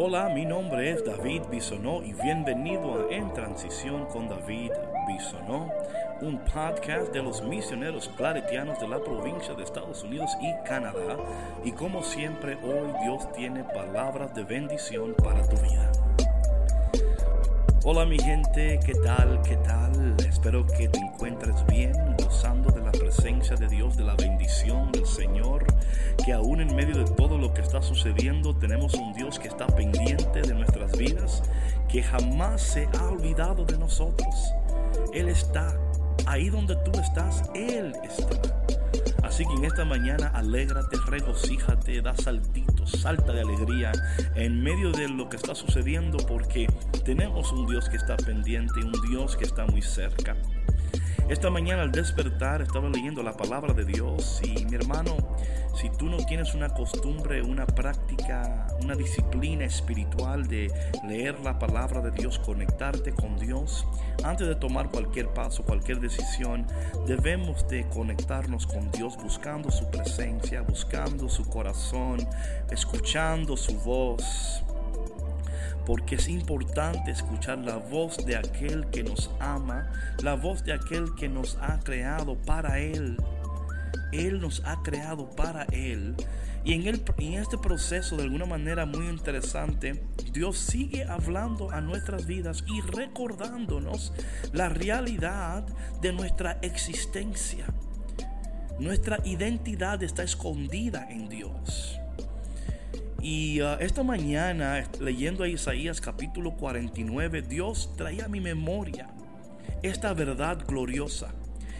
Hola, mi nombre es David Bisonó y bienvenido a En Transición con David Bisonó, un podcast de los misioneros claretianos de la provincia de Estados Unidos y Canadá. Y como siempre, hoy Dios tiene palabras de bendición para tu vida. Hola mi gente, ¿qué tal? ¿Qué tal? Espero que te encuentres bien, gozando de la presencia de Dios, de la bendición del Señor, que aún en medio de todo que está sucediendo tenemos un Dios que está pendiente de nuestras vidas, que jamás se ha olvidado de nosotros. Él está ahí donde tú estás, Él está. Así que en esta mañana alégrate, regocíjate, da saltitos, salta de alegría en medio de lo que está sucediendo porque tenemos un Dios que está pendiente, un Dios que está muy cerca. Esta mañana al despertar estaba leyendo la palabra de Dios y mi hermano, si tú no tienes una costumbre, una práctica, una disciplina espiritual de leer la palabra de Dios, conectarte con Dios, antes de tomar cualquier paso, cualquier decisión, debemos de conectarnos con Dios buscando su presencia, buscando su corazón, escuchando su voz porque es importante escuchar la voz de aquel que nos ama, la voz de aquel que nos ha creado para Él. Él nos ha creado para Él. Y en, este proceso, de alguna manera muy interesante, Dios sigue hablando a nuestras vidas y recordándonos la realidad de nuestra existencia. Nuestra identidad está escondida en Dios. Y uh, esta mañana, leyendo a Isaías capítulo 49, Dios traía a mi memoria esta verdad gloriosa.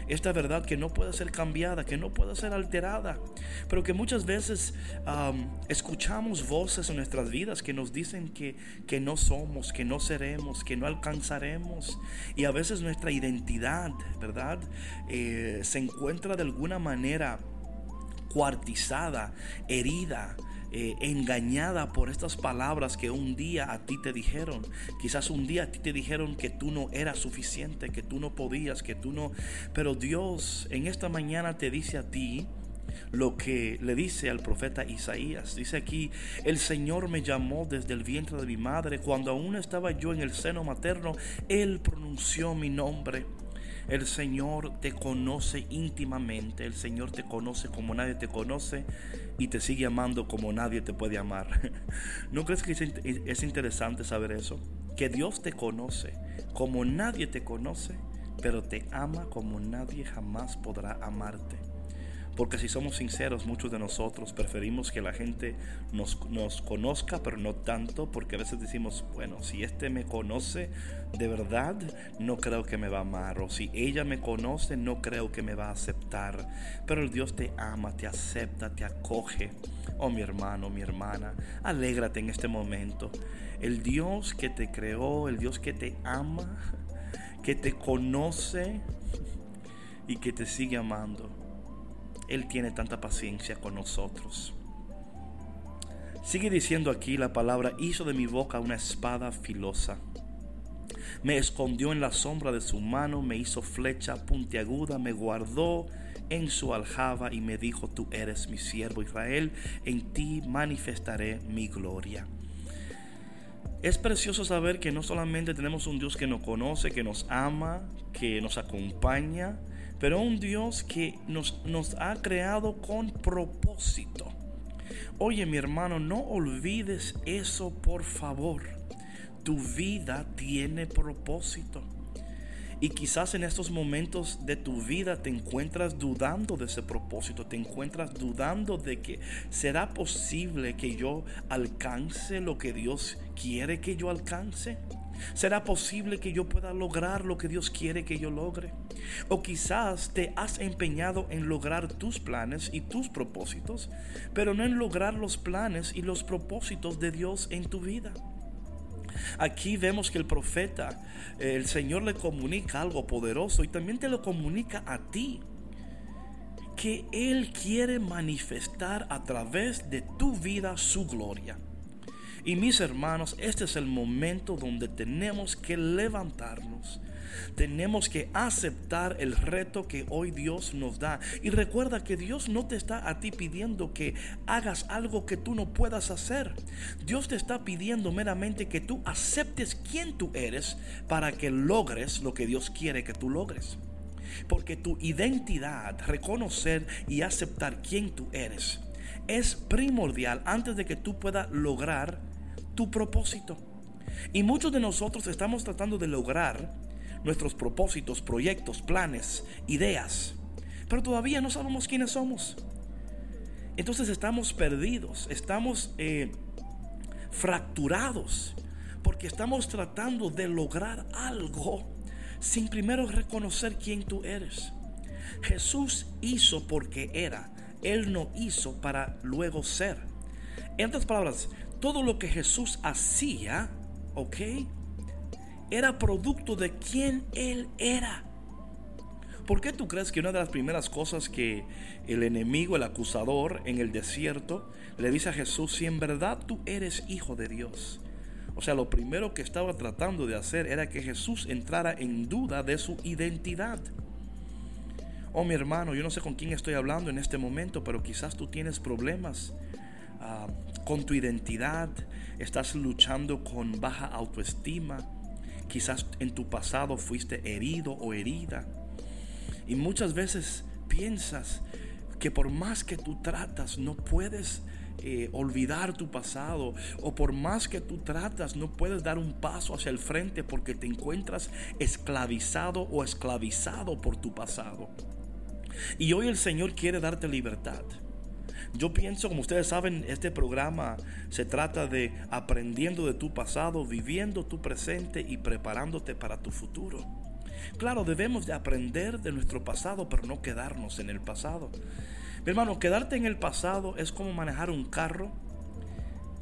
Esta verdad que no puede ser cambiada, que no puede ser alterada, pero que muchas veces escuchamos voces en nuestras vidas que nos dicen que, que no somos, que no seremos, que no alcanzaremos. Y a veces nuestra identidad, ¿verdad? Eh, se encuentra de alguna manera cuartizada, herida, eh, engañada por estas palabras que un día a ti te dijeron. Quizás un día a ti te dijeron que tú no eras suficiente, que tú no podías, que tú no... Pero Dios en esta mañana te dice a ti lo que le dice al profeta Isaías. Dice aquí, el Señor me llamó desde el vientre de mi madre. Cuando aún estaba yo en el seno materno, Él pronunció mi nombre. El Señor te conoce íntimamente, el Señor te conoce como nadie te conoce y te sigue amando como nadie te puede amar. ¿No crees que es interesante saber eso? Que Dios te conoce como nadie te conoce, pero te ama como nadie jamás podrá amarte. Porque si somos sinceros, muchos de nosotros preferimos que la gente nos, nos, conozca, pero no tanto, porque a veces decimos, bueno, si este me conoce de verdad, no creo que me va a amar. O si ella me conoce, no creo que me va a aceptar. Pero el Dios te ama, te acepta, te acoge. Oh mi hermano, mi hermana, alégrate en este momento. El Dios que te creó, el Dios que te ama, que te conoce y que te sigue amando él tiene tanta paciencia con nosotros. Sigue diciendo aquí la palabra, hizo de mi boca una espada filosa. Me escondió en la sombra de su mano, me hizo flecha puntiaguda, me guardó en su aljaba y me dijo, tú eres mi siervo Israel, en ti manifestaré mi gloria. Es precioso saber que no solamente tenemos un Dios que nos conoce, que nos ama, que nos acompaña, pero un Dios que nos, nos ha creado con propósito. Oye mi hermano, no olvides eso por favor. Tu vida tiene propósito. Y quizás en estos momentos de tu vida te encuentras dudando de ese propósito, te encuentras dudando de que será posible que yo alcance lo que Dios quiere que yo alcance. ¿Será posible que yo pueda lograr lo que Dios quiere que yo logre? O quizás te has empeñado en lograr tus planes y tus propósitos, pero no en lograr los planes y los propósitos de Dios en tu vida. Aquí vemos que el profeta, el Señor le comunica algo poderoso y también te lo comunica a ti. Que Él quiere manifestar a través de tu vida su gloria. Y mis hermanos, este es el momento donde tenemos que levantarnos. Tenemos que aceptar el reto que hoy Dios nos da. Y recuerda que Dios no te está a ti pidiendo que hagas algo que tú no puedas hacer. Dios te está pidiendo meramente que tú aceptes quién tú eres para que logres lo que Dios quiere que tú logres. Porque tu identidad, reconocer y aceptar quién tú eres, es primordial antes de que tú puedas lograr tu propósito. Y muchos de nosotros estamos tratando de lograr nuestros propósitos, proyectos, planes, ideas, pero todavía no sabemos quiénes somos. Entonces estamos perdidos, estamos eh, fracturados, porque estamos tratando de lograr algo sin primero reconocer quién tú eres. Jesús hizo porque era, Él no hizo para luego ser. En otras palabras, todo lo que Jesús hacía, ¿ok? Era producto de quien Él era. ¿Por qué tú crees que una de las primeras cosas que el enemigo, el acusador en el desierto, le dice a Jesús, si en verdad tú eres hijo de Dios? O sea, lo primero que estaba tratando de hacer era que Jesús entrara en duda de su identidad. Oh mi hermano, yo no sé con quién estoy hablando en este momento, pero quizás tú tienes problemas Ah, con tu identidad, estás luchando con baja autoestima, quizás en tu pasado fuiste herido o herida. Y muchas veces piensas que por más que tú tratas, no puedes eh, olvidar tu pasado o por más que tú tratas no puedes dar un paso hacia el frente porque te encuentras esclavizado o esclavizado por tu pasado. Y hoy el Señor quiere darte libertad. Yo pienso, como ustedes saben, este programa se trata de aprendiendo de tu pasado, viviendo tu presente y preparándote para tu futuro. Claro, debemos de aprender de nuestro pasado, pero no quedarnos en el pasado. Mi hermano, quedarte en el pasado es como manejar un carro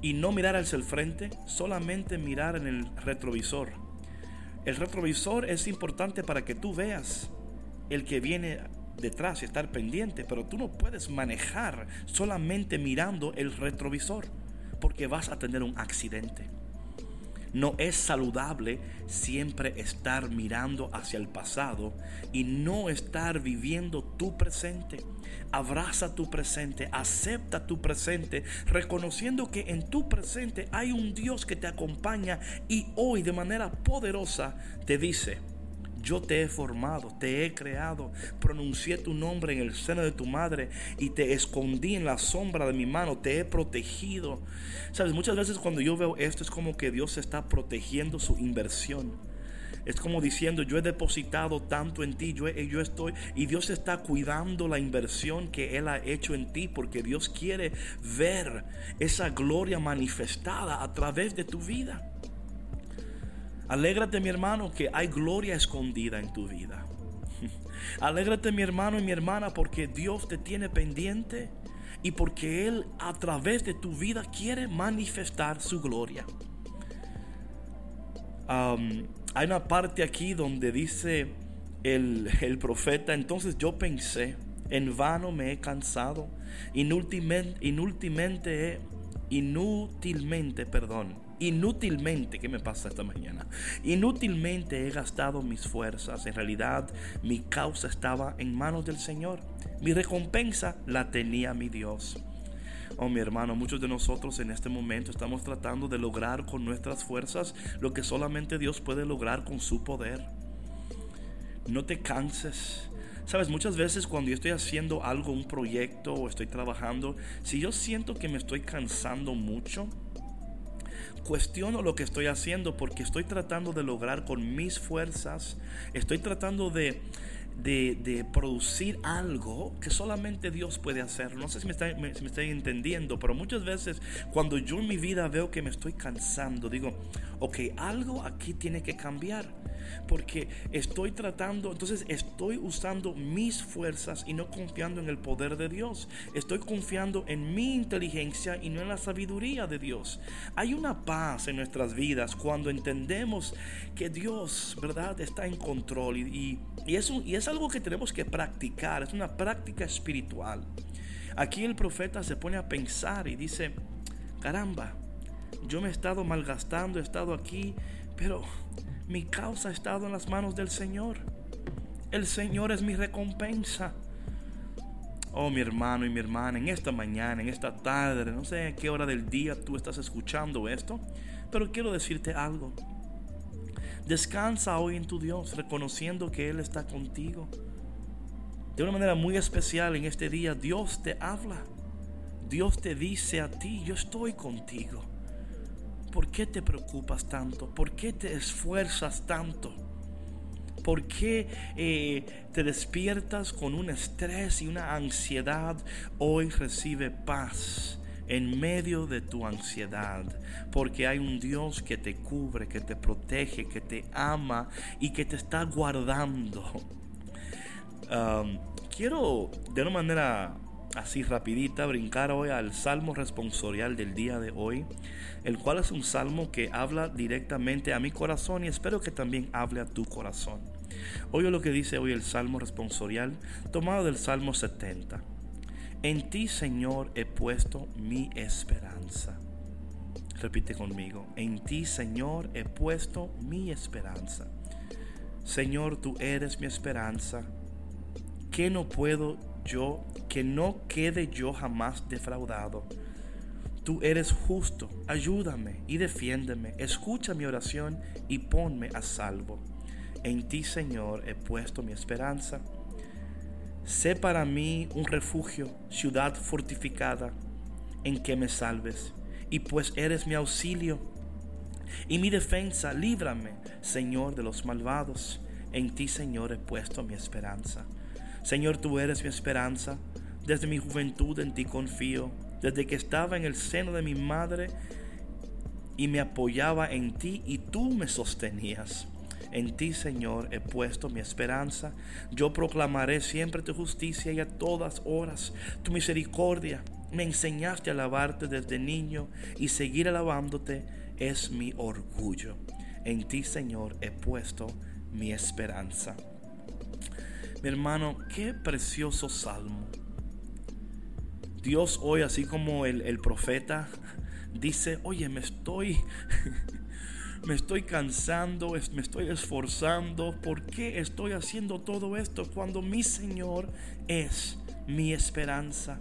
y no mirar hacia el frente, solamente mirar en el retrovisor. El retrovisor es importante para que tú veas el que viene detrás y estar pendiente, pero tú no puedes manejar solamente mirando el retrovisor, porque vas a tener un accidente. No es saludable siempre estar mirando hacia el pasado y no estar viviendo tu presente. Abraza tu presente, acepta tu presente, reconociendo que en tu presente hay un Dios que te acompaña y hoy de manera poderosa te dice, yo te he formado, te he creado, pronuncié tu nombre en el seno de tu madre y te escondí en la sombra de mi mano, te he protegido. Sabes, muchas veces cuando yo veo esto es como que Dios está protegiendo su inversión. Es como diciendo, yo he depositado tanto en ti, yo, yo estoy, y Dios está cuidando la inversión que Él ha hecho en ti, porque Dios quiere ver esa gloria manifestada a través de tu vida. Alégrate mi hermano que hay gloria escondida en tu vida. Alégrate mi hermano y mi hermana porque Dios te tiene pendiente y porque Él a través de tu vida quiere manifestar su gloria. hay una parte aquí donde dice el, el profeta, entonces yo pensé, en vano me he cansado, inútilmente, inútilmente, inútilmente, perdón Inútilmente, ¿qué me pasa esta mañana? Inútilmente he gastado mis fuerzas. En realidad, mi causa estaba en manos del Señor. Mi recompensa la tenía mi Dios. Oh, mi hermano, muchos de nosotros en este momento estamos tratando de lograr con nuestras fuerzas lo que solamente Dios puede lograr con su poder. No te canses. Sabes, muchas veces cuando yo estoy haciendo algo, un proyecto o estoy trabajando, si yo siento que me estoy cansando mucho, cuestiono lo que estoy haciendo porque estoy tratando de lograr con mis fuerzas, estoy tratando de, de, producir algo que solamente Dios puede hacer. No sé si me, está, me, estoy entendiendo, pero muchas veces cuando yo en mi vida veo que me estoy cansando, digo, ok, algo aquí tiene que cambiar porque estoy tratando, entonces estoy usando mis fuerzas y no confiando en el poder de Dios. Estoy confiando en mi inteligencia y no en la sabiduría de Dios. Hay una paz en nuestras vidas cuando entendemos que Dios, ¿verdad?, está en control y, y, es, y es algo que tenemos que practicar, es una práctica espiritual. Aquí el profeta se pone a pensar y dice, caramba, yo me he estado malgastando, he estado aquí, pero mi causa ha estado en las manos del Señor. El Señor es mi recompensa. Oh, mi hermano y mi hermana, en esta mañana, en esta tarde, no sé a qué hora del día tú estás escuchando esto, pero quiero decirte algo. Descansa hoy en tu Dios, reconociendo que Él está contigo. De una manera muy especial en este día, Dios te habla. Dios te dice a ti, yo estoy contigo. ¿Por qué te preocupas tanto? ¿Por qué te esfuerzas tanto? ¿Por qué eh, te despiertas con un estrés y una ansiedad? Hoy recibe paz en medio de tu ansiedad, porque hay un Dios que te cubre, que te protege, que te ama y que te está guardando. Um, quiero de una manera así rapidita brincar hoy al salmo responsorial del día de hoy, el cual es un salmo que habla directamente a mi corazón y espero que también hable a tu corazón. Oye lo que dice hoy el salmo responsorial, tomado del salmo 70. En ti, Señor, he puesto mi esperanza. Repite conmigo, en ti, Señor, he puesto mi esperanza. Señor, tú eres mi esperanza. Que no puedo yo, que no quede yo jamás defraudado. Tú eres justo, ayúdame y defiéndeme, escucha mi oración y ponme a salvo. En ti, Señor, he puesto mi esperanza. Sé para mí un refugio, ciudad fortificada, en que me salves. Y pues eres mi auxilio y mi defensa, líbrame, Señor, de los malvados. En ti, Señor, he puesto mi esperanza. Señor, tú eres mi esperanza. Desde mi juventud en ti confío. Desde que estaba en el seno de mi madre y me apoyaba en ti y tú me sostenías. En ti, Señor, he puesto mi esperanza. Yo proclamaré siempre tu justicia y a todas horas tu misericordia. Me enseñaste a alabarte desde niño y seguir alabándote es mi orgullo. En ti, Señor, he puesto mi esperanza. Mi hermano, qué precioso salmo. Dios hoy, así como el, el profeta, dice, oye, me estoy, me estoy cansando, me estoy esforzando. ¿Por qué estoy haciendo todo esto cuando mi Señor es mi esperanza?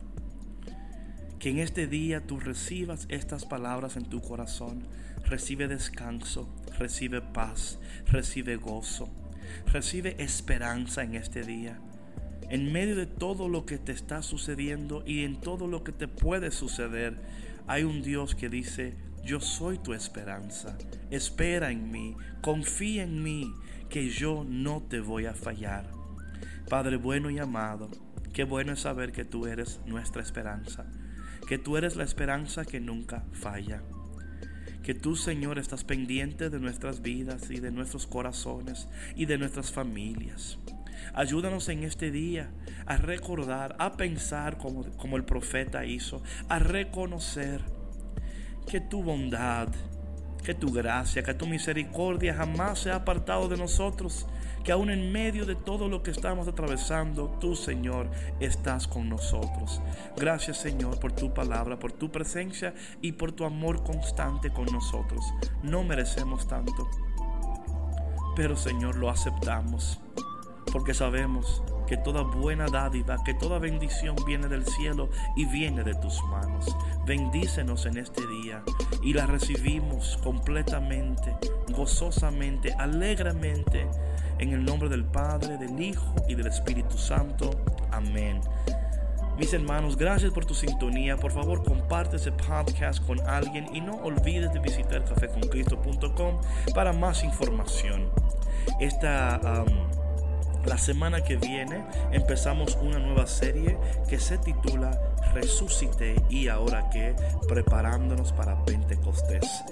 Que en este día tú recibas estas palabras en tu corazón. Recibe descanso, recibe paz, recibe gozo. Recibe esperanza en este día. En medio de todo lo que te está sucediendo y en todo lo que te puede suceder, hay un Dios que dice, yo soy tu esperanza. Espera en mí, confía en mí, que yo no te voy a fallar. Padre bueno y amado, qué bueno es saber que tú eres nuestra esperanza, que tú eres la esperanza que nunca falla que tú, Señor, estás pendiente de nuestras vidas y de nuestros corazones y de nuestras familias. Ayúdanos en este día a recordar, a pensar como, como el profeta hizo, a reconocer que tu bondad, que tu gracia, que tu misericordia jamás se ha apartado de nosotros, que aún en medio de todo lo que estamos atravesando, tú Señor estás con nosotros. Gracias Señor por tu palabra, por tu presencia y por tu amor constante con nosotros. No merecemos tanto, pero Señor lo aceptamos porque sabemos que toda buena dádiva, que toda bendición viene del cielo y viene de tus manos. Bendícenos en este día y la recibimos completamente, gozosamente, alegremente, en el nombre del Padre, del Hijo y del Espíritu Santo. Amén. Mis hermanos, gracias por tu sintonía. Por favor, comparte ese podcast con alguien y no olvides de visitar cafeconcristo.com para más información. Esta la semana que viene empezamos una nueva serie que se titula Resucité y ahora que preparándonos para Pentecostés.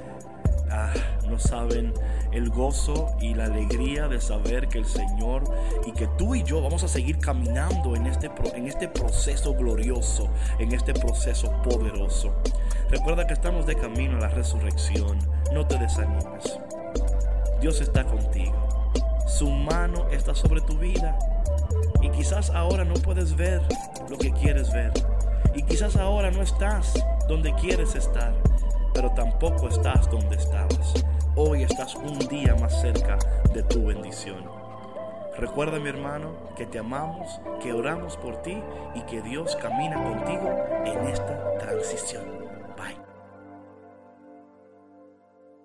Ah, no saben el gozo y la alegría de saber que el Señor y que tú y yo vamos a seguir caminando en este, en este proceso glorioso, en este proceso poderoso. Recuerda que estamos de camino a la resurrección. No te desanimes. Dios está contigo. Su mano está sobre tu vida. Y quizás ahora no puedes ver lo que quieres ver. Y quizás ahora no estás donde quieres estar. pero tampoco estás donde estabas. Hoy estás un día más cerca de tu bendición. Recuerda mi hermano que te amamos, que oramos por ti y que Dios camina contigo en esta transición.